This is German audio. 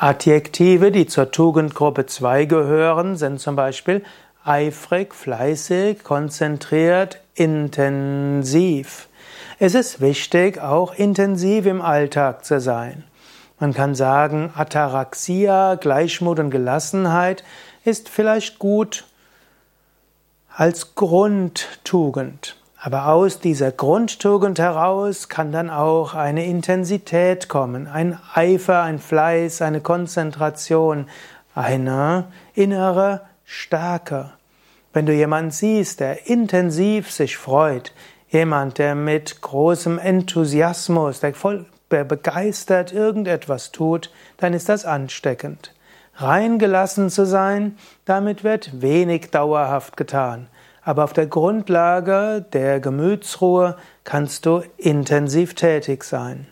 Adjektive, die zur Tugendgruppe 2 gehören, sind zum Beispiel eifrig, fleißig, konzentriert, intensiv. Es ist wichtig, auch intensiv im Alltag zu sein. Man kann sagen, Ataraxia, Gleichmut und Gelassenheit ist vielleicht gut als Grundtugend. Aber aus dieser Grundtugend heraus kann dann auch eine Intensität kommen, ein Eifer, ein Fleiß, eine Konzentration, eine innere Stärke. Wenn du jemanden siehst, der intensiv sich freut, jemand, der mit großem Enthusiasmus, der voll begeistert irgendetwas tut, dann ist das ansteckend. Reingelassen zu sein, damit wird wenig dauerhaft getan aber auf der Grundlage der Gemütsruhe kannst du intensiv tätig sein.